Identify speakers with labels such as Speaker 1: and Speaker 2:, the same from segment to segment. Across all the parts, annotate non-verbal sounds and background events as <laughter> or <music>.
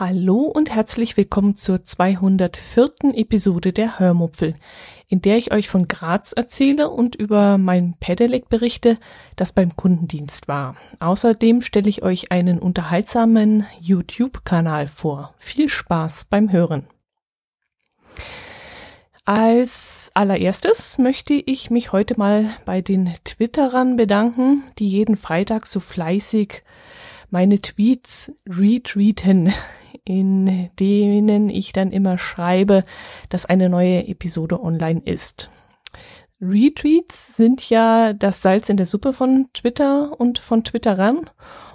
Speaker 1: Hallo und herzlich willkommen zur 204. Episode der Hörmupfel, in der ich euch von Graz erzähle und über mein Pedelec berichte, das beim Kundendienst war. Außerdem stelle ich euch einen unterhaltsamen YouTube-Kanal vor. Viel Spaß beim Hören. Als allererstes möchte ich mich heute mal bei den Twitterern bedanken, die jeden Freitag so fleißig meine Tweets retweeten in denen ich dann immer schreibe, dass eine neue Episode online ist. Retweets sind ja das Salz in der Suppe von Twitter und von Twitterern.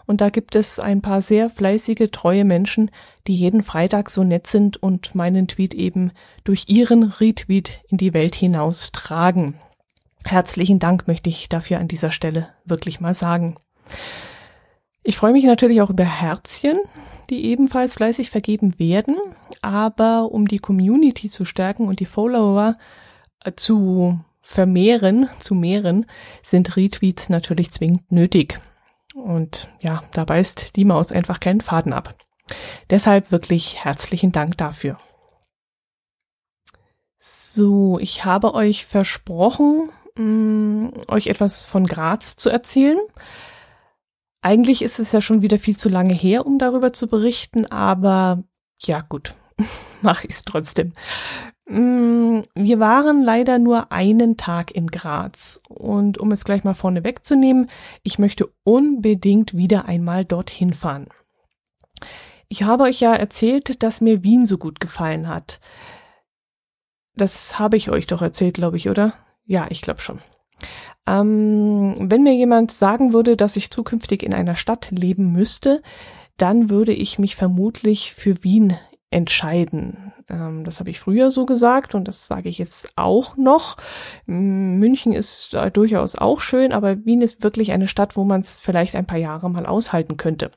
Speaker 1: Und da gibt es ein paar sehr fleißige, treue Menschen, die jeden Freitag so nett sind und meinen Tweet eben durch ihren Retweet in die Welt hinaus tragen. Herzlichen Dank möchte ich dafür an dieser Stelle wirklich mal sagen. Ich freue mich natürlich auch über Herzchen die ebenfalls fleißig vergeben werden. Aber um die Community zu stärken und die Follower äh, zu vermehren, zu mehren, sind Retweets natürlich zwingend nötig. Und ja, da beißt die Maus einfach keinen Faden ab. Deshalb wirklich herzlichen Dank dafür. So, ich habe euch versprochen, mh, mm, euch etwas von Graz zu erzählen. Eigentlich ist es ja schon wieder viel zu lange her, um darüber zu berichten, aber ja gut, <laughs> mache ich es trotzdem. Mm, wir waren leider nur einen Tag in Graz. Und um es gleich mal vorne wegzunehmen, ich möchte unbedingt wieder einmal dorthin fahren. Ich habe euch ja erzählt, dass mir Wien so gut gefallen hat. Das habe ich euch doch erzählt, glaube ich, oder? Ja, ich glaube schon. Ähm, wenn mir jemand sagen würde, dass ich zukünftig in einer Stadt leben müsste, dann würde ich mich vermutlich für Wien entscheiden. Ähm, das habe ich früher so gesagt und das sage ich jetzt auch noch. München ist äh, durchaus auch schön, aber Wien ist wirklich eine Stadt, wo man es vielleicht ein paar Jahre mal aushalten könnte.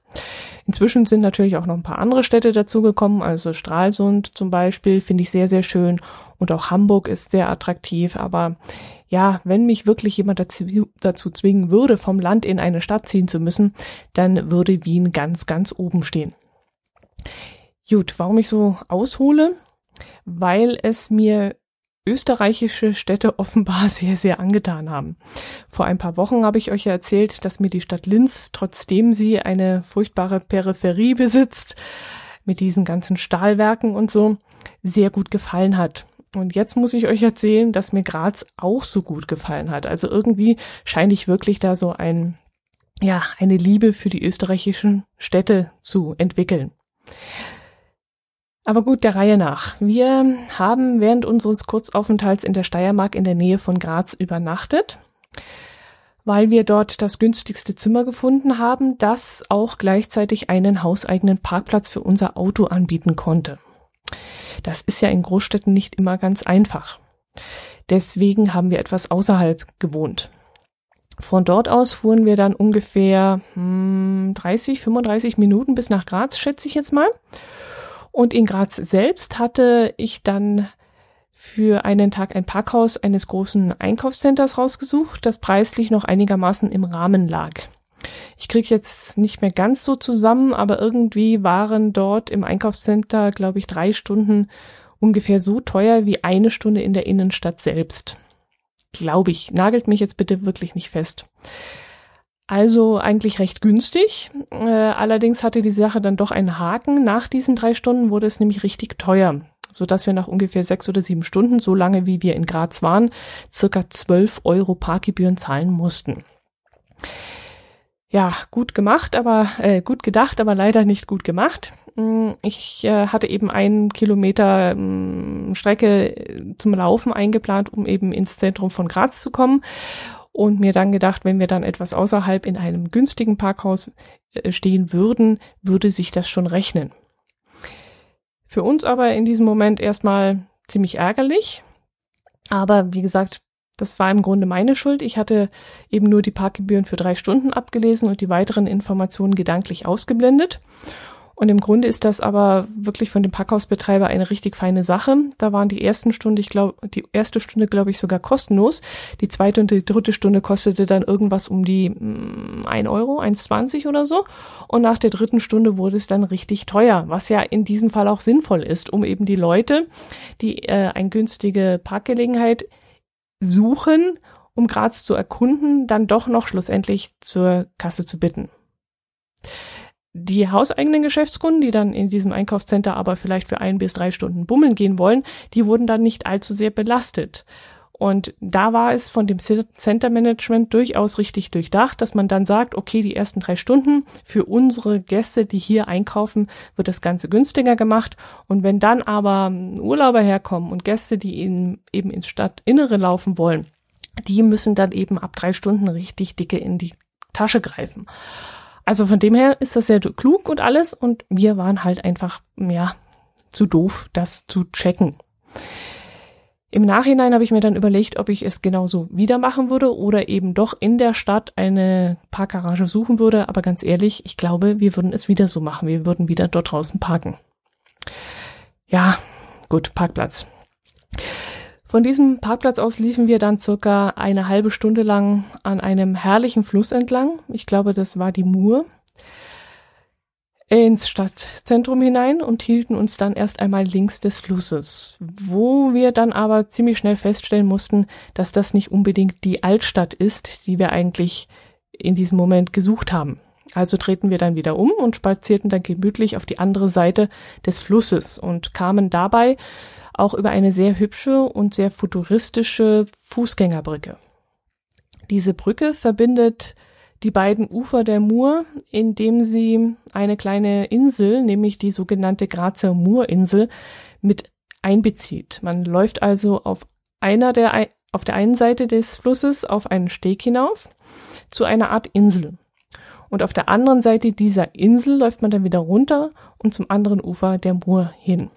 Speaker 1: Inzwischen sind natürlich auch noch ein paar andere Städte dazugekommen, also Stralsund zum Beispiel finde ich sehr, sehr schön und auch Hamburg ist sehr attraktiv, aber ja, wenn mich wirklich jemand dazu, dazu zwingen würde, vom Land in eine Stadt ziehen zu müssen, dann würde Wien ganz, ganz oben stehen. Gut, warum ich so aushole? Weil es mir österreichische Städte <laughs> offenbar sehr, sehr angetan haben. Vor ein paar Wochen habe ich euch ja erzählt, dass mir die Stadt Linz, trotzdem sie eine furchtbare Peripherie besitzt, mit diesen ganzen Stahlwerken und so, sehr gut gefallen hat. Und jetzt muss ich euch erzählen, dass mir Graz auch so gut gefallen hat. Also irgendwie scheine ich wirklich da so ein, ja, eine Liebe für die österreichischen Städte zu entwickeln. Aber gut, der Reihe nach. Wir haben während unseres Kurzaufenthalts in der Steiermark in der Nähe von Graz übernachtet, weil wir dort das günstigste Zimmer gefunden haben, das auch gleichzeitig einen hauseigenen Parkplatz für unser Auto anbieten konnte. Das ist ja in Großstädten nicht immer ganz einfach. Deswegen haben wir etwas außerhalb gewohnt. Von dort aus fuhren wir dann ungefähr hm, 30, 35 Minuten bis nach Graz, schätze ich jetzt mal. Und in Graz selbst hatte ich dann für einen Tag ein Parkhaus eines großen Einkaufscenters rausgesucht, das preislich noch einigermaßen im Rahmen lag. Ich kriege jetzt nicht mehr ganz so zusammen, aber irgendwie waren dort im Einkaufscenter, glaube ich, drei Stunden ungefähr so teuer wie eine Stunde in der Innenstadt selbst. Glaube ich. Nagelt mich jetzt bitte wirklich nicht fest. Also eigentlich recht günstig. Äh, allerdings hatte die Sache dann doch einen Haken. Nach diesen drei Stunden wurde es nämlich richtig teuer, so dass wir nach ungefähr sechs oder sieben Stunden, so lange wie wir in Graz waren, circa zwölf Euro Parkgebühren zahlen mussten ja, gut gemacht, aber äh, gut gedacht, aber leider nicht gut gemacht. Mm, ich äh, hatte eben einen Kilometer äh, Strecke zum Laufen eingeplant, um eben ins Zentrum von Graz zu kommen und mir dann gedacht, wenn wir dann etwas außerhalb in einem günstigen Parkhaus äh, stehen würden, würde sich das schon rechnen. Für uns aber in diesem Moment erstmal ziemlich ärgerlich. Aber wie gesagt, Das war im Grunde meine Schuld. Ich hatte eben nur die Parkgebühren für drei Stunden abgelesen und die weiteren Informationen gedanklich ausgeblendet. Und im Grunde ist das aber wirklich von dem Parkhausbetreiber eine richtig feine Sache. Da waren die ersten Stunde, ich glaube, die erste Stunde, glaube ich, sogar kostenlos. Die zweite und die dritte Stunde kostete dann irgendwas um die mh, mm, 1 Euro, 1,20 oder so. Und nach der dritten Stunde wurde es dann richtig teuer, was ja in diesem Fall auch sinnvoll ist, um eben die Leute, die äh, eine günstige Parkgelegenheit suchen, um Graz zu erkunden, dann doch noch schlussendlich zur Kasse zu bitten die hauseigenen Geschäftskunden, die dann in diesem Einkaufscenter aber vielleicht für ein bis drei Stunden bummeln gehen wollen, die wurden dann nicht allzu sehr belastet. Und da war es von dem Center Management durchaus richtig durchdacht, dass man dann sagt, okay, die ersten drei Stunden für unsere Gäste, die hier einkaufen, wird das Ganze günstiger gemacht. Und wenn dann aber Urlauber herkommen und Gäste, die in, eben ins Stadtinnere laufen wollen, die müssen dann eben ab drei Stunden richtig dicke in die Tasche greifen. Also von dem her ist das sehr klug und alles und wir waren halt einfach, ja, zu doof, das zu checken. Im Nachhinein habe ich mir dann überlegt, ob ich es genauso wieder machen würde oder eben doch in der Stadt eine Parkgarage suchen würde. Aber ganz ehrlich, ich glaube, wir würden es wieder so machen. Wir würden wieder dort draußen parken. Ja, gut, Parkplatz. Von diesem Parkplatz aus liefen wir dann circa eine halbe Stunde lang an einem herrlichen Fluss entlang. Ich glaube, das war die Mur ins Stadtzentrum hinein und hielten uns dann erst einmal links des Flusses, wo wir dann aber ziemlich schnell feststellen mussten, dass das nicht unbedingt die Altstadt ist, die wir eigentlich in diesem Moment gesucht haben. Also drehten wir dann wieder um und spazierten dann gemütlich auf die andere Seite des Flusses und kamen dabei auch über eine sehr hübsche und sehr futuristische Fußgängerbrücke. Diese Brücke verbindet die beiden Ufer der Mur, indem sie eine kleine Insel, nämlich die sogenannte Grazer Murinsel, mit einbezieht. Man läuft also auf einer der, auf der einen Seite des Flusses auf einen Steg hinauf zu einer Art Insel. Und auf der anderen Seite dieser Insel läuft man dann wieder runter und zum anderen Ufer der Mur hin.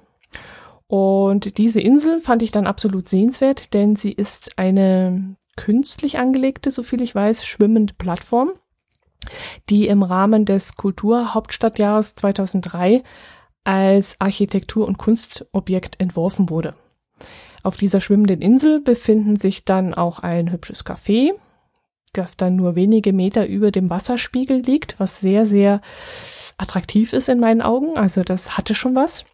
Speaker 1: Und diese Insel fand ich dann absolut sehenswert, denn sie ist eine künstlich angelegte, soviel ich weiß, schwimmende Plattform, die im Rahmen des Kulturhauptstadtjahres 2003 als Architektur- und Kunstobjekt entworfen wurde. Auf dieser schwimmenden Insel befinden sich dann auch ein hübsches Café, das dann nur wenige Meter über dem Wasserspiegel liegt, was sehr, sehr attraktiv ist in meinen Augen. Also das hatte schon was.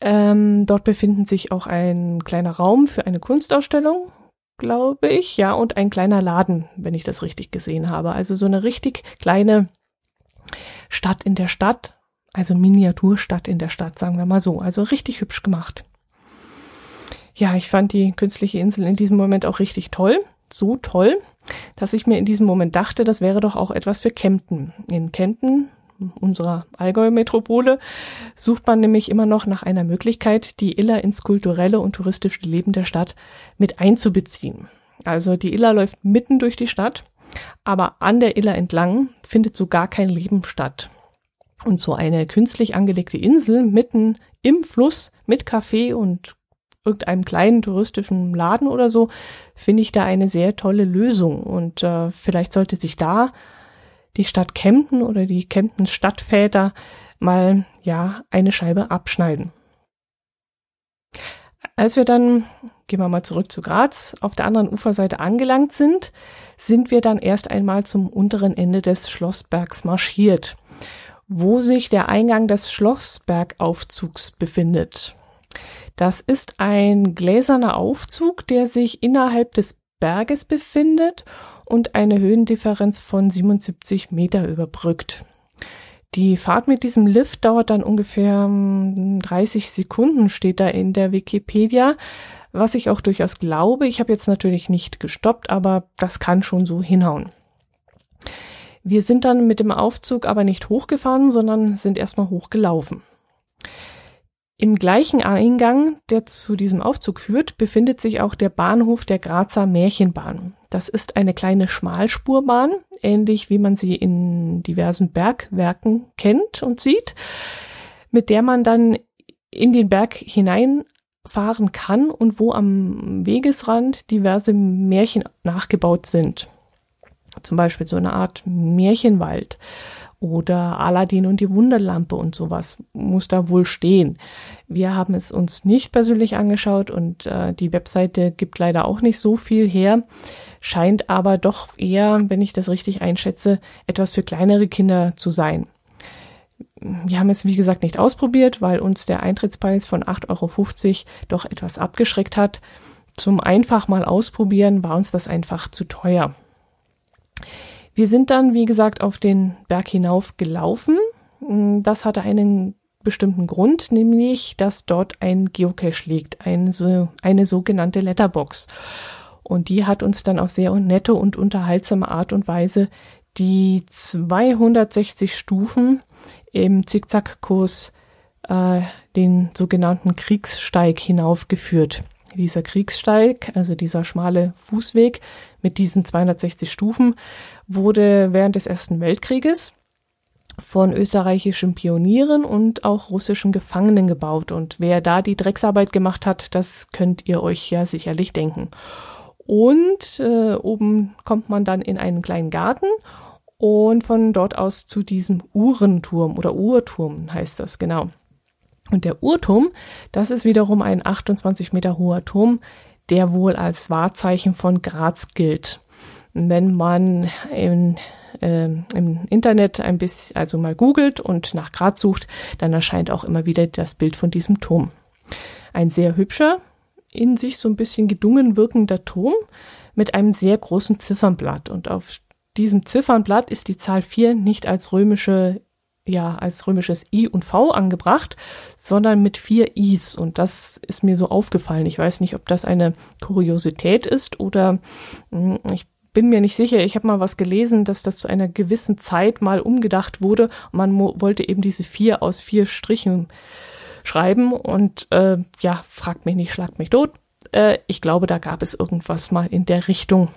Speaker 1: Ähm, dort befinden sich auch ein kleiner Raum für eine Kunstausstellung, glaube ich, ja, und ein kleiner Laden, wenn ich das richtig gesehen habe. Also so eine richtig kleine Stadt in der Stadt, also Miniaturstadt in der Stadt, sagen wir mal so. Also richtig hübsch gemacht. Ja, ich fand die künstliche Insel in diesem Moment auch richtig toll. So toll, dass ich mir in diesem Moment dachte, das wäre doch auch etwas für Kempten. In Kempten unserer Allgäu-Metropole, sucht man nämlich immer noch nach einer Möglichkeit, die Iller ins kulturelle und touristische Leben der Stadt mit einzubeziehen. Also die Iller läuft mitten durch die Stadt, aber an der Iller entlang findet so gar kein Leben statt. Und so eine künstlich angelegte Insel mitten im Fluss mit Café und irgendeinem kleinen touristischen Laden oder so, finde ich da eine sehr tolle Lösung. Und äh, vielleicht sollte sich da die Stadt Kempten oder die Kempten Stadtväter mal, ja, eine Scheibe abschneiden. Als wir dann, gehen wir mal zurück zu Graz, auf der anderen Uferseite angelangt sind, sind wir dann erst einmal zum unteren Ende des Schlossbergs marschiert, wo sich der Eingang des Schlossbergaufzugs befindet. Das ist ein gläserner Aufzug, der sich innerhalb des Berges befindet und eine Höhendifferenz von 77 Meter überbrückt. Die Fahrt mit diesem Lift dauert dann ungefähr 30 hm, Sekunden, steht da in der Wikipedia, was ich auch durchaus glaube. Ich habe jetzt natürlich nicht gestoppt, aber das kann schon so hinhauen. Wir sind dann mit dem Aufzug aber nicht hochgefahren, sondern sind erstmal hochgelaufen. Im gleichen Eingang, der zu diesem Aufzug führt, befindet sich auch der Bahnhof der Grazer Märchenbahn. Das ist eine kleine Schmalspurbahn, ähnlich wie man sie in diversen Bergwerken kennt und sieht, mit der man dann in den Berg hinein fahren kann und wo am Wegesrand diverse Märchen nachgebaut sind. Zum Beispiel so eine Art Märchenwald oder Aladdin und die Wunderlampe und sowas muss da wohl stehen. Wir haben es uns nicht persönlich angeschaut und äh, die Webseite gibt leider auch nicht so viel her, scheint aber doch eher, wenn ich das richtig einschätze, etwas für kleinere Kinder zu sein. Wir haben es, wie gesagt, nicht ausprobiert, weil uns der Eintrittspreis von 8,50 Euro doch etwas abgeschreckt hat. Zum einfach mal ausprobieren war uns das einfach zu teuer. Wir sind dann, wie gesagt, auf den Berg hinauf gelaufen. Mm, das hatte einen bestimmten Grund, nämlich, dass dort ein Geocache liegt, ein, so, eine sogenannte Letterbox. Und die hat uns dann auf sehr nette und unterhaltsame Art und Weise die 260 Stufen im Zickzackkurs äh, den sogenannten Kriegssteig hinaufgeführt. Dieser Kriegssteig, also dieser schmale Fußweg mit diesen 260 Stufen, wurde während des Ersten Weltkrieges von österreichischen Pionieren und auch russischen Gefangenen gebaut. Und wer da die Drecksarbeit gemacht hat, das könnt ihr euch ja sicherlich denken. Und äh, oben kommt man dann in einen kleinen Garten und von dort aus zu diesem Uhrenturm oder Uhrturm heißt das genau. Und der Uhrturm, das ist wiederum ein 28 Meter hoher Turm, der wohl als Wahrzeichen von Graz gilt wenn man in, äh, im Internet ein bisschen, also mal googelt und nach Graz sucht, dann erscheint auch immer wieder das Bild von diesem Turm. Ein sehr hübscher, in sich so ein bisschen gedungen wirkender Turm mit einem sehr großen Ziffernblatt. Und auf diesem Ziffernblatt ist die Zahl 4 nicht als römische ja, als römisches I und V angebracht, sondern mit vier Is. Und das ist mir so aufgefallen. Ich weiß nicht, ob das eine Kuriosität ist oder hm, ich bin mir nicht sicher. Ich habe mal was gelesen, dass das zu einer gewissen Zeit mal umgedacht wurde. Man wollte eben diese vier aus vier Strichen schreiben. Und äh, ja, fragt mich nicht, schlagt mich tot. Äh, ich glaube, da gab es irgendwas mal in der Richtung,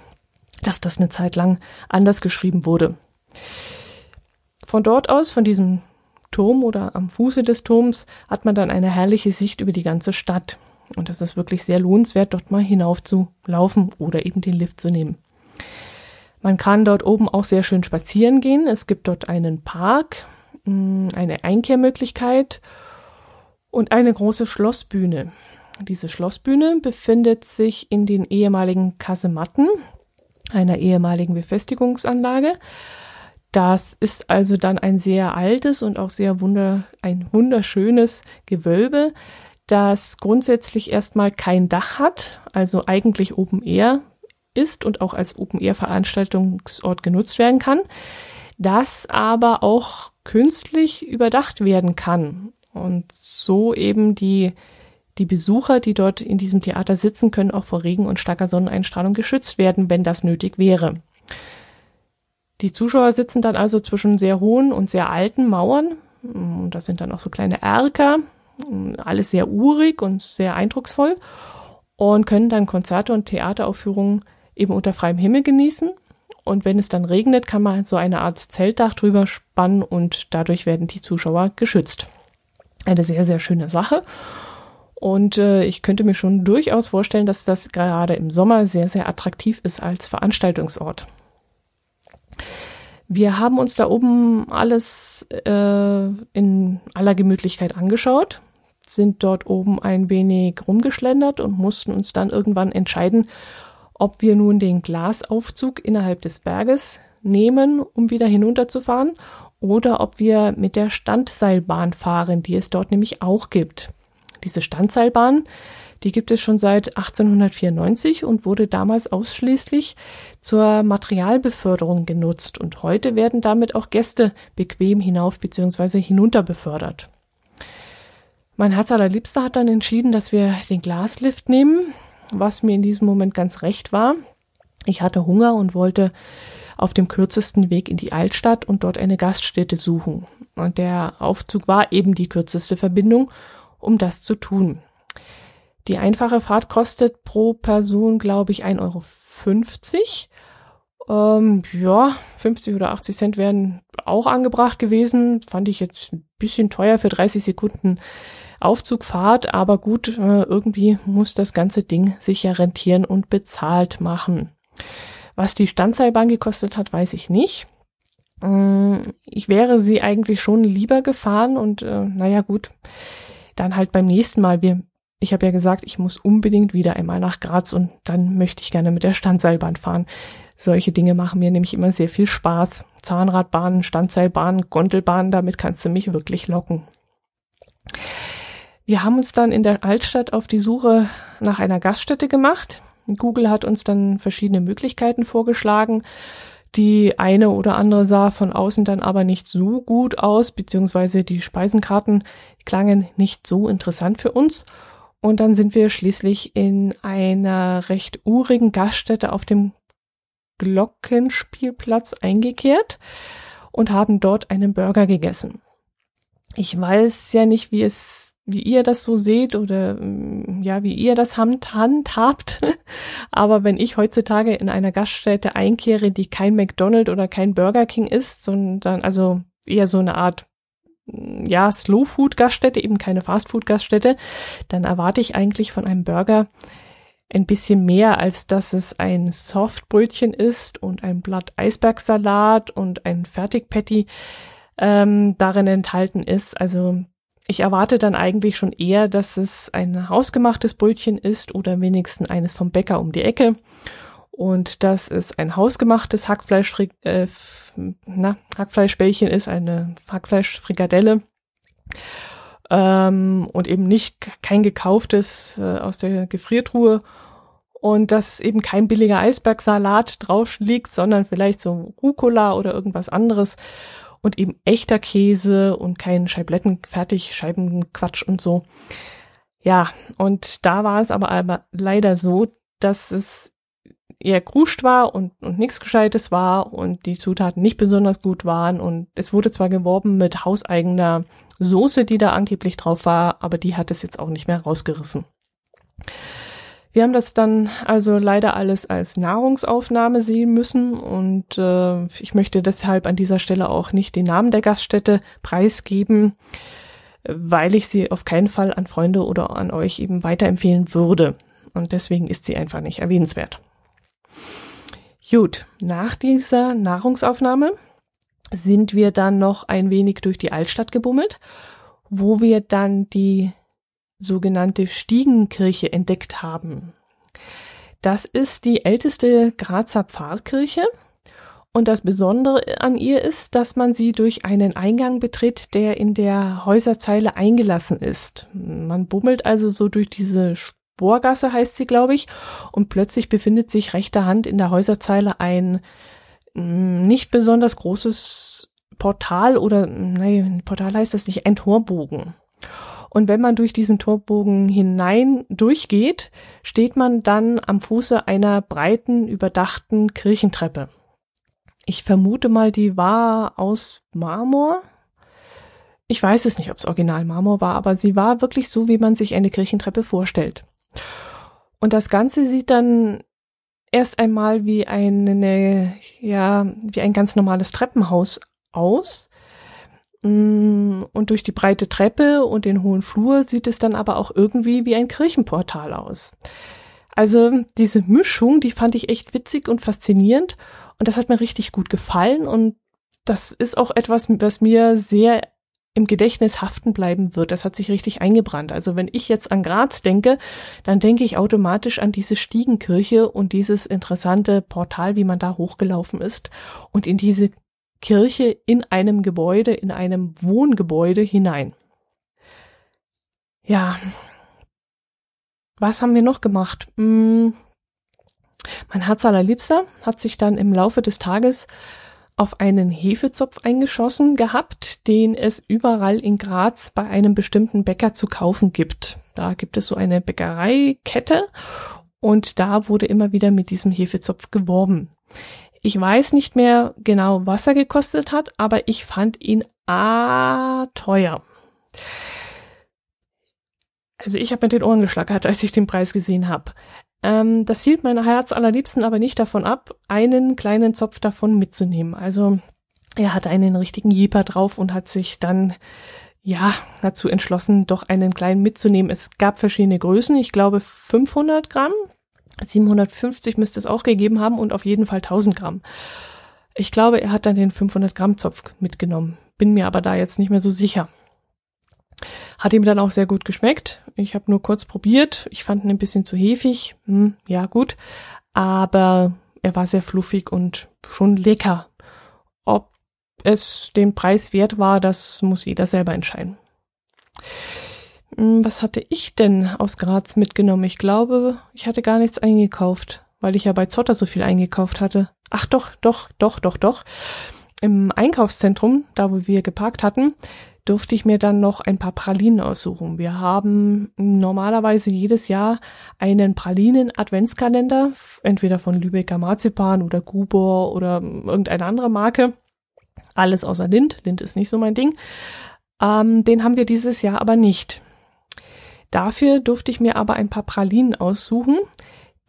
Speaker 1: dass das eine Zeit lang anders geschrieben wurde. Von dort aus, von diesem Turm oder am Fuße des Turms, hat man dann eine herrliche Sicht über die ganze Stadt. Und das ist wirklich sehr lohnenswert, dort mal hinauf zu laufen oder eben den Lift zu nehmen. Man kann dort oben auch sehr schön spazieren gehen. Es gibt dort einen Park, mm, eine Einkehrmöglichkeit und eine große Schlossbühne. Diese Schlossbühne befindet sich in den ehemaligen Kasematten, einer ehemaligen Befestigungsanlage. Das ist also dann ein sehr altes und auch sehr wunder, ein wunderschönes Gewölbe, das grundsätzlich erstmal kein Dach hat, also eigentlich oben eher ist und auch als Open-Air-Veranstaltungsort genutzt werden kann, das aber auch künstlich überdacht werden kann und so eben die die Besucher, die dort in diesem Theater sitzen, können auch vor Regen und starker Sonneneinstrahlung geschützt werden, wenn das nötig wäre. Die Zuschauer sitzen dann also zwischen sehr hohen und sehr alten Mauern. Und das sind dann auch so kleine Erker. Alles sehr urig und sehr eindrucksvoll. Und können dann Konzerte und Theateraufführungen eben unter freiem Himmel genießen. Und wenn es dann regnet, kann man so eine Art Zeltdach drüber spannen und dadurch werden die Zuschauer geschützt. Eine sehr, sehr schöne Sache. Und äh, ich könnte mir schon durchaus vorstellen, dass das gerade im Sommer sehr, sehr attraktiv ist als Veranstaltungsort. Wir haben uns da oben alles äh, in aller Gemütlichkeit angeschaut, sind dort oben ein wenig rumgeschlendert und mussten uns dann irgendwann entscheiden, ob wir nun den Glasaufzug innerhalb des Berges nehmen, um wieder hinunterzufahren, oder ob wir mit der Standseilbahn fahren, die es dort nämlich auch gibt. Diese Standseilbahn, die gibt es schon seit 1894 und wurde damals ausschließlich zur Materialbeförderung genutzt und heute werden damit auch Gäste bequem hinauf bzw. hinunter befördert. Mein Herz allerliebster hat dann entschieden, dass wir den Glaslift nehmen was mir in diesem Moment ganz recht war. Ich hatte Hunger und wollte auf dem kürzesten Weg in die Altstadt und dort eine Gaststätte suchen. Und der Aufzug war eben die kürzeste Verbindung, um das zu tun. Die einfache Fahrt kostet pro Person, glaube ich, 1,50 Euro. Ähm, ja, 50 oder 80 Cent wären auch angebracht gewesen. Fand ich jetzt ein bisschen teuer für 30 Sekunden Aufzugfahrt, aber gut, äh, irgendwie muss das ganze Ding sich ja rentieren und bezahlt machen. Was die Standseilbahn gekostet hat, weiß ich nicht. Mm, ich wäre sie eigentlich schon lieber gefahren und äh, naja gut, dann halt beim nächsten Mal. Wir, ich habe ja gesagt, ich muss unbedingt wieder einmal nach Graz und dann möchte ich gerne mit der Standseilbahn fahren. Solche Dinge machen mir nämlich immer sehr viel Spaß. Zahnradbahnen, Standseilbahnen, Gondelbahnen, damit kannst du mich wirklich locken. Wir haben uns dann in der Altstadt auf die Suche nach einer Gaststätte gemacht. Google hat uns dann verschiedene Möglichkeiten vorgeschlagen. Die eine oder andere sah von außen dann aber nicht so gut aus, beziehungsweise die Speisenkarten klangen nicht so interessant für uns. Und dann sind wir schließlich in einer recht urigen Gaststätte auf dem Glockenspielplatz eingekehrt und haben dort einen Burger gegessen. Ich weiß ja nicht, wie es wie ihr das so seht oder mm, ja, wie ihr das handhabt. <laughs> Aber wenn ich heutzutage in einer Gaststätte einkehre, die kein McDonald's oder kein Burger King ist, sondern also eher so eine Art ja, Slow Food Gaststätte, eben keine Fast Food Gaststätte, dann erwarte ich eigentlich von einem Burger ein bisschen mehr, als dass es ein Softbrötchen ist und ein Blatt Eisbergsalat und ein Fertigpatty ähm, darin enthalten ist. Also ich erwarte dann eigentlich schon eher, dass es ein hausgemachtes Brötchen ist oder wenigstens eines vom Bäcker um die Ecke. Und dass es ein hausgemachtes Hackfleisch, äh, na, Hackfleischbällchen ist, eine Hackfleischfrikadelle. Ähm, und eben nicht kein gekauftes äh, aus der Gefriertruhe. Und dass eben kein billiger Eisbergsalat drauf liegt, sondern vielleicht so Rucola oder irgendwas anderes und eben echter Käse und kein Scheibletten, fertig, Scheibenquatsch und so. Ja, und da war es aber, aber leider so, dass es eher kruscht war und, und nichts Gescheites war und die Zutaten nicht besonders gut waren und es wurde zwar geworben mit hauseigener Soße, die da angeblich drauf war, aber die hat es jetzt auch nicht mehr rausgerissen. Wir haben das dann also leider alles als Nahrungsaufnahme sehen müssen und äh, ich möchte deshalb an dieser Stelle auch nicht den Namen der Gaststätte preisgeben, weil ich sie auf keinen Fall an Freunde oder an euch eben weiterempfehlen würde. Und deswegen ist sie einfach nicht erwähnenswert. Gut, nach dieser Nahrungsaufnahme sind wir dann noch ein wenig durch die Altstadt gebummelt, wo wir dann die sogenannte Stiegenkirche entdeckt haben. Das ist die älteste Grazer Pfarrkirche und das Besondere an ihr ist, dass man sie durch einen Eingang betritt, der in der Häuserzeile eingelassen ist. Man bummelt also so durch diese Sporgasse, heißt sie, glaube ich, und plötzlich befindet sich rechter Hand in der Häuserzeile ein mm, nicht besonders großes Portal oder, nein, Portal heißt das nicht, ein Torbogen. Und wenn man durch diesen Torbogen hinein durchgeht, steht man dann am Fuße einer breiten, überdachten Kirchentreppe. Ich vermute mal, die war aus Marmor. Ich weiß es nicht, ob es original Marmor war, aber sie war wirklich so, wie man sich eine Kirchentreppe vorstellt. Und das Ganze sieht dann erst einmal wie eine, ja, wie ein ganz normales Treppenhaus aus. Mm, und durch die breite Treppe und den hohen Flur sieht es dann aber auch irgendwie wie ein Kirchenportal aus. Also diese Mischung, die fand ich echt witzig und faszinierend und das hat mir richtig gut gefallen und das ist auch etwas, was mir sehr im Gedächtnis haften bleiben wird. Das hat sich richtig eingebrannt. Also wenn ich jetzt an Graz denke, dann denke ich automatisch an diese Stiegenkirche und dieses interessante Portal, wie man da hochgelaufen ist und in diese Kirche in einem Gebäude, in einem Wohngebäude hinein. Ja, was haben wir noch gemacht? Hm, mein Herz allerliebster hat sich dann im Laufe des Tages auf einen Hefezopf eingeschossen gehabt, den es überall in Graz bei einem bestimmten Bäcker zu kaufen gibt. Da gibt es so eine Bäckereikette und da wurde immer wieder mit diesem Hefezopf geworben. Ich weiß nicht mehr genau, was er gekostet hat, aber ich fand ihn ah teuer. Also ich habe mit den Ohren geschlackert, als ich den Preis gesehen habe. Ähm, das hielt mein Herz allerliebsten aber nicht davon ab, einen kleinen Zopf davon mitzunehmen. Also er hatte einen richtigen Jeeper drauf und hat sich dann ja, dazu entschlossen, doch einen kleinen mitzunehmen. Es gab verschiedene Größen. Ich glaube 500 Gramm, 750 müsste es auch gegeben haben und auf jeden Fall 1000 Gramm. Ich glaube, er hat dann den 500 Gramm Zopf mitgenommen. Bin mir aber da jetzt nicht mehr so sicher. Hat ihm dann auch sehr gut geschmeckt. Ich habe nur kurz probiert. Ich fand ihn ein bisschen zu hefig. Hm, ja, gut. Aber er war sehr fluffig und schon lecker. Ob es den Preis wert war, das muss jeder selber entscheiden. Hm, was hatte ich denn aus Graz mitgenommen? Ich glaube, ich hatte gar nichts eingekauft, weil ich ja bei Zotter so viel eingekauft hatte. Ach doch, doch, doch, doch, doch. Im Einkaufszentrum, da wo wir geparkt hatten, durfte ich mir dann noch ein paar Pralinen aussuchen. Wir haben normalerweise jedes Jahr einen Pralinen-Adventskalender, entweder von Lübecker Marzipan oder Gubor oder irgendeine andere Marke. Alles außer Lind. Lind ist nicht so mein Ding. Ähm, den haben wir dieses Jahr aber nicht. Dafür durfte ich mir aber ein paar Pralinen aussuchen,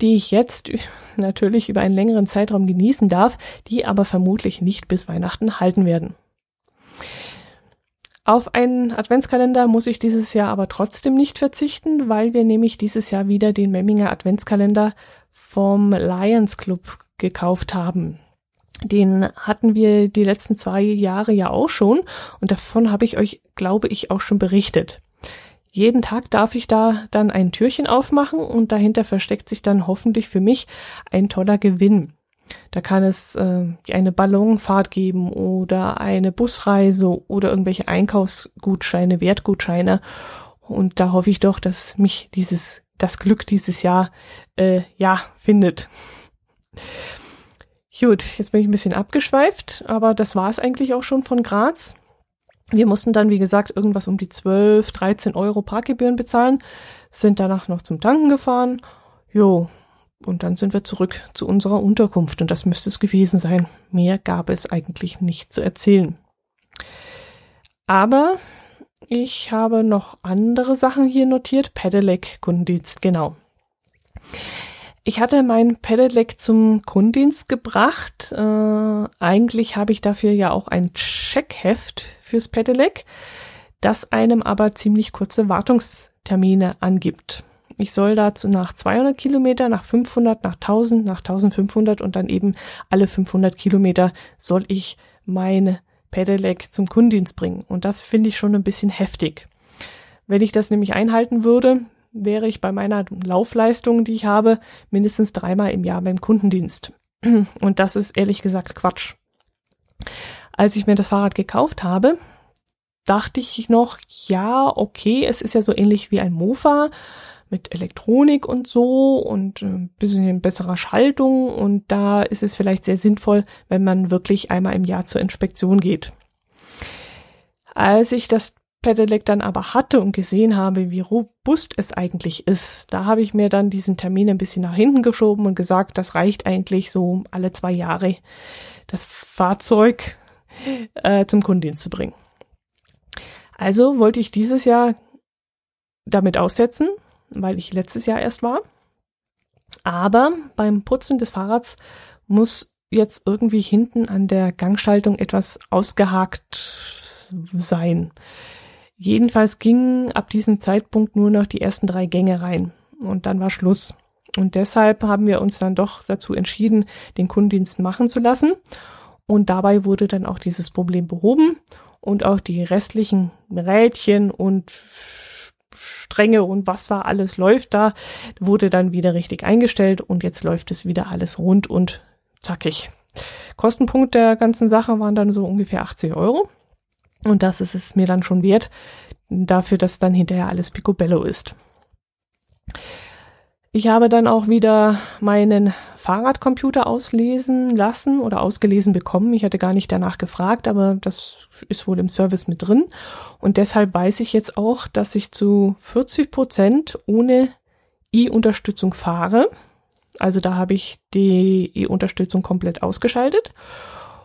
Speaker 1: die ich jetzt <laughs> natürlich über einen längeren Zeitraum genießen darf, die aber vermutlich nicht bis Weihnachten halten werden. Auf einen Adventskalender muss ich dieses Jahr aber trotzdem nicht verzichten, weil wir nämlich dieses Jahr wieder den Memminger Adventskalender vom Lions Club gekauft haben. Den hatten wir die letzten zwei Jahre ja auch schon und davon habe ich euch, glaube ich, auch schon berichtet. Jeden Tag darf ich da dann ein Türchen aufmachen und dahinter versteckt sich dann hoffentlich für mich ein toller Gewinn. Da kann es äh, eine Ballonfahrt geben oder eine Busreise oder irgendwelche Einkaufsgutscheine, Wertgutscheine. Und da hoffe ich doch, dass mich dieses, das Glück dieses Jahr, äh, ja, findet. Gut, jetzt bin ich ein bisschen abgeschweift, aber das war es eigentlich auch schon von Graz. Wir mussten dann, wie gesagt, irgendwas um die 12, 13 Euro Parkgebühren bezahlen, sind danach noch zum Tanken gefahren. Jo, und dann sind wir zurück zu unserer Unterkunft und das müsste es gewesen sein. Mehr gab es eigentlich nicht zu erzählen. Aber ich habe noch andere Sachen hier notiert. Pedelec Kundendienst, genau. Ich hatte mein Pedelec zum Kundendienst gebracht. Äh, eigentlich habe ich dafür ja auch ein Checkheft fürs Pedelec, das einem aber ziemlich kurze Wartungstermine angibt. Ich soll dazu nach 200 Kilometer, nach 500, nach 1000, nach 1500 und dann eben alle 500 Kilometer soll ich meine Pedelec zum Kundendienst bringen. Und das finde ich schon ein bisschen heftig. Wenn ich das nämlich einhalten würde, wäre ich bei meiner Laufleistung, die ich habe, mindestens dreimal im Jahr beim Kundendienst. <clears throat> Und das ist ehrlich gesagt Quatsch. Als ich mir das Fahrrad gekauft habe, dachte ich noch, ja, okay, es ist ja so ähnlich wie ein Mofa mit Elektronik und so und ein äh, bisschen besserer Schaltung und da ist es vielleicht sehr sinnvoll, wenn man wirklich einmal im Jahr zur Inspektion geht. Als ich das Pedelec dann aber hatte und gesehen habe, wie robust es eigentlich ist, da habe ich mir dann diesen Termin ein bisschen nach hinten geschoben und gesagt, das reicht eigentlich so alle zwei Jahre, das Fahrzeug äh, zum Kundendienst zu bringen. Also wollte ich dieses Jahr damit aussetzen, weil ich letztes Jahr erst war. Aber beim Putzen des Fahrrads muss jetzt irgendwie hinten an der Gangschaltung etwas ausgehakt sein. Jedenfalls gingen ab diesem Zeitpunkt nur noch die ersten drei Gänge rein und dann war Schluss. Und deshalb haben wir uns dann doch dazu entschieden, den Kundendienst machen zu lassen. Und dabei wurde dann auch dieses Problem behoben und auch die restlichen Rädchen und Stränge und was da alles läuft da, wurde dann wieder richtig eingestellt und jetzt läuft es wieder alles rund und zackig. Kostenpunkt der ganzen Sache waren dann so ungefähr 80 Euro. Und das ist es mir dann schon wert, dafür, dass dann hinterher alles Picobello ist. Ich habe dann auch wieder meinen Fahrradcomputer auslesen lassen oder ausgelesen bekommen. Ich hatte gar nicht danach gefragt, aber das ist wohl im Service mit drin. Und deshalb weiß ich jetzt auch, dass ich zu 40 Prozent ohne E-Unterstützung fahre. Also da habe ich die E-Unterstützung komplett ausgeschaltet.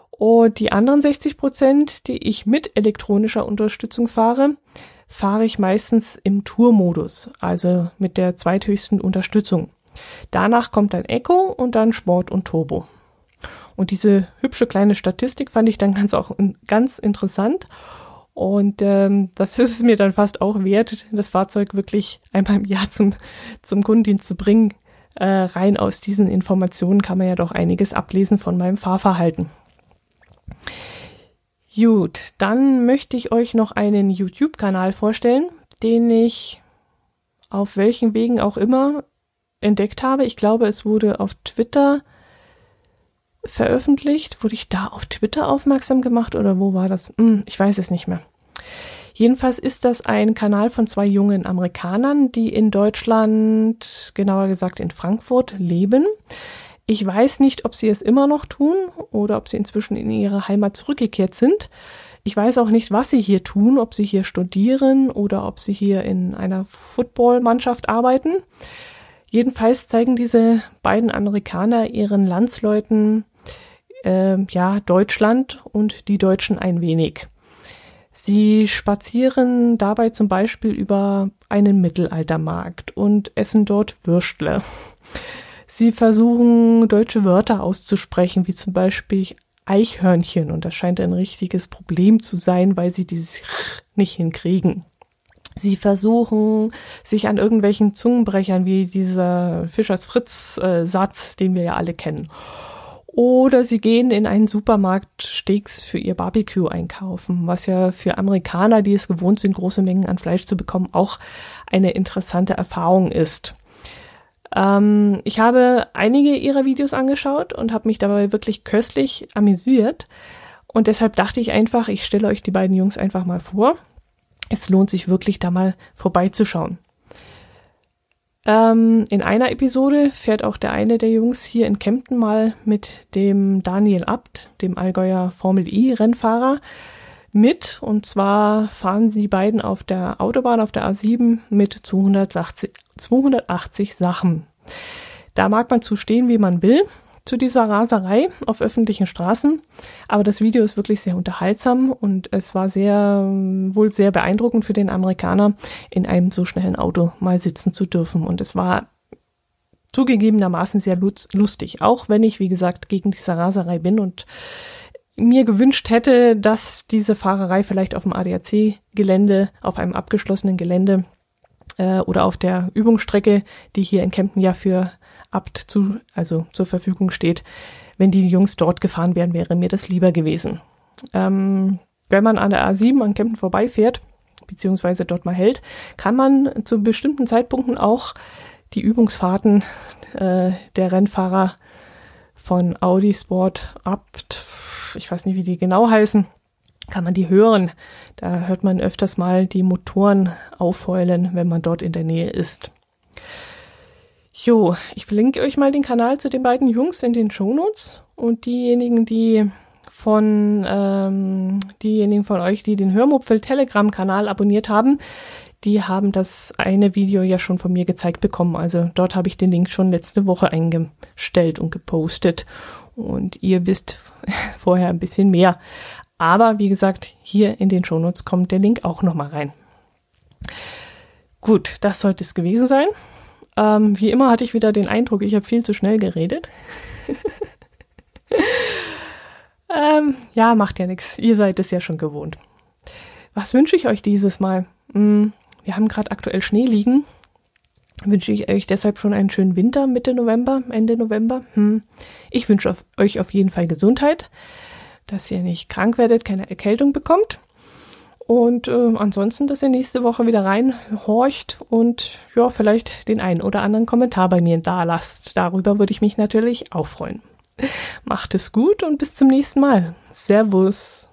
Speaker 1: Und die anderen 60 Prozent, die ich mit elektronischer Unterstützung fahre, fahre ich meistens im Tourmodus, also mit der zweithöchsten Unterstützung. Danach kommt dann Echo und dann Sport und Turbo. Und diese hübsche kleine Statistik fand ich dann ganz auch ganz interessant. Und ähm, das <laughs> ist es mir dann fast auch wert, das Fahrzeug wirklich einmal im Jahr zum, zum Kundendienst zu bringen. Äh, rein aus diesen Informationen kann man ja doch einiges ablesen von meinem Fahrverhalten. Gut, dann möchte ich euch noch einen YouTube-Kanal vorstellen, den ich auf welchen Wegen auch immer entdeckt habe. Ich glaube, es wurde auf Twitter veröffentlicht. Wurde ich da auf Twitter aufmerksam gemacht oder wo war das? Hm, ich weiß es nicht mehr. Jedenfalls ist das ein Kanal von zwei jungen Amerikanern, die in Deutschland, genauer gesagt in Frankfurt, leben. Ich weiß nicht, ob sie es immer noch tun oder ob sie inzwischen in ihre Heimat zurückgekehrt sind. Ich weiß auch nicht, was sie hier tun, ob sie hier studieren oder ob sie hier in einer Footballmannschaft arbeiten. Jedenfalls zeigen diese beiden Amerikaner ihren Landsleuten äh, ja Deutschland und die Deutschen ein wenig. Sie spazieren dabei zum Beispiel über einen Mittelaltermarkt und essen dort Würstle. Sie versuchen deutsche Wörter auszusprechen, wie zum Beispiel Eichhörnchen, und das scheint ein richtiges Problem zu sein, weil sie dieses nicht hinkriegen. Sie versuchen, sich an irgendwelchen Zungenbrechern wie dieser Fischers Fritz äh, Satz, den wir ja alle kennen. Oder sie gehen in einen Supermarkt Steaks für ihr Barbecue einkaufen, was ja für Amerikaner, die es gewohnt sind, große Mengen an Fleisch zu bekommen, auch eine interessante Erfahrung ist. Ähm, ich habe einige ihrer Videos angeschaut und habe mich dabei wirklich köstlich amüsiert. Und deshalb dachte ich einfach, ich stelle euch die beiden Jungs einfach mal vor. Es lohnt sich wirklich, da mal vorbeizuschauen. Ähm, in einer Episode fährt auch der eine der Jungs hier in Kempten mal mit dem Daniel Abt, dem Allgäuer Formel E-Rennfahrer, mit. Und zwar fahren sie beiden auf der Autobahn, auf der A7 mit 280, 280 Sachen. Da mag man zustehen, wie man will zu dieser Raserei auf öffentlichen Straßen. Aber das Video ist wirklich sehr unterhaltsam und es war sehr, wohl sehr beeindruckend für den Amerikaner, in einem so schnellen Auto mal sitzen zu dürfen. Und es war zugegebenermaßen sehr lustig, auch wenn ich, wie gesagt, gegen diese Raserei bin und mir gewünscht hätte, dass diese Fahrerei vielleicht auf dem ADAC-Gelände, auf einem abgeschlossenen Gelände äh, oder auf der Übungsstrecke, die hier in Kempten ja für Abt zu, also zur Verfügung steht. Wenn die Jungs dort gefahren wären, wäre mir das lieber gewesen. Ähm, wenn man an der A7 an Kempten vorbeifährt, beziehungsweise dort mal hält, kann man zu bestimmten Zeitpunkten auch die Übungsfahrten äh, der Rennfahrer von Audi Sport Abt, ich weiß nicht, wie die genau heißen, kann man die hören. Da hört man öfters mal die Motoren aufheulen, wenn man dort in der Nähe ist. Jo, ich verlinke euch mal den Kanal zu den beiden Jungs in den Shownotes und diejenigen, die von ähm, diejenigen von euch, die den Hörmupfel Telegram Kanal abonniert haben, die haben das eine Video ja schon von mir gezeigt bekommen. Also dort habe ich den Link schon letzte Woche eingestellt und gepostet und ihr wisst <laughs> vorher ein bisschen mehr. Aber wie gesagt, hier in den Shownotes kommt der Link auch nochmal rein. Gut, das sollte es gewesen sein. Ähm, wie immer hatte ich wieder den Eindruck, ich habe viel zu schnell geredet. <laughs> ähm, ja, macht ja nichts. Ihr seid es ja schon gewohnt. Was wünsche ich euch dieses Mal? Hm, wir haben gerade aktuell Schnee liegen. Wünsche ich euch deshalb schon einen schönen Winter Mitte November, Ende November. Hm. Ich wünsche euch auf jeden Fall Gesundheit, dass ihr nicht krank werdet, keine Erkältung bekommt. Und äh, ansonsten, dass ihr nächste Woche wieder reinhorcht und ja, vielleicht den einen oder anderen Kommentar bei mir da lasst. Darüber würde ich mich natürlich auch freuen. Macht es gut und bis zum nächsten Mal. Servus.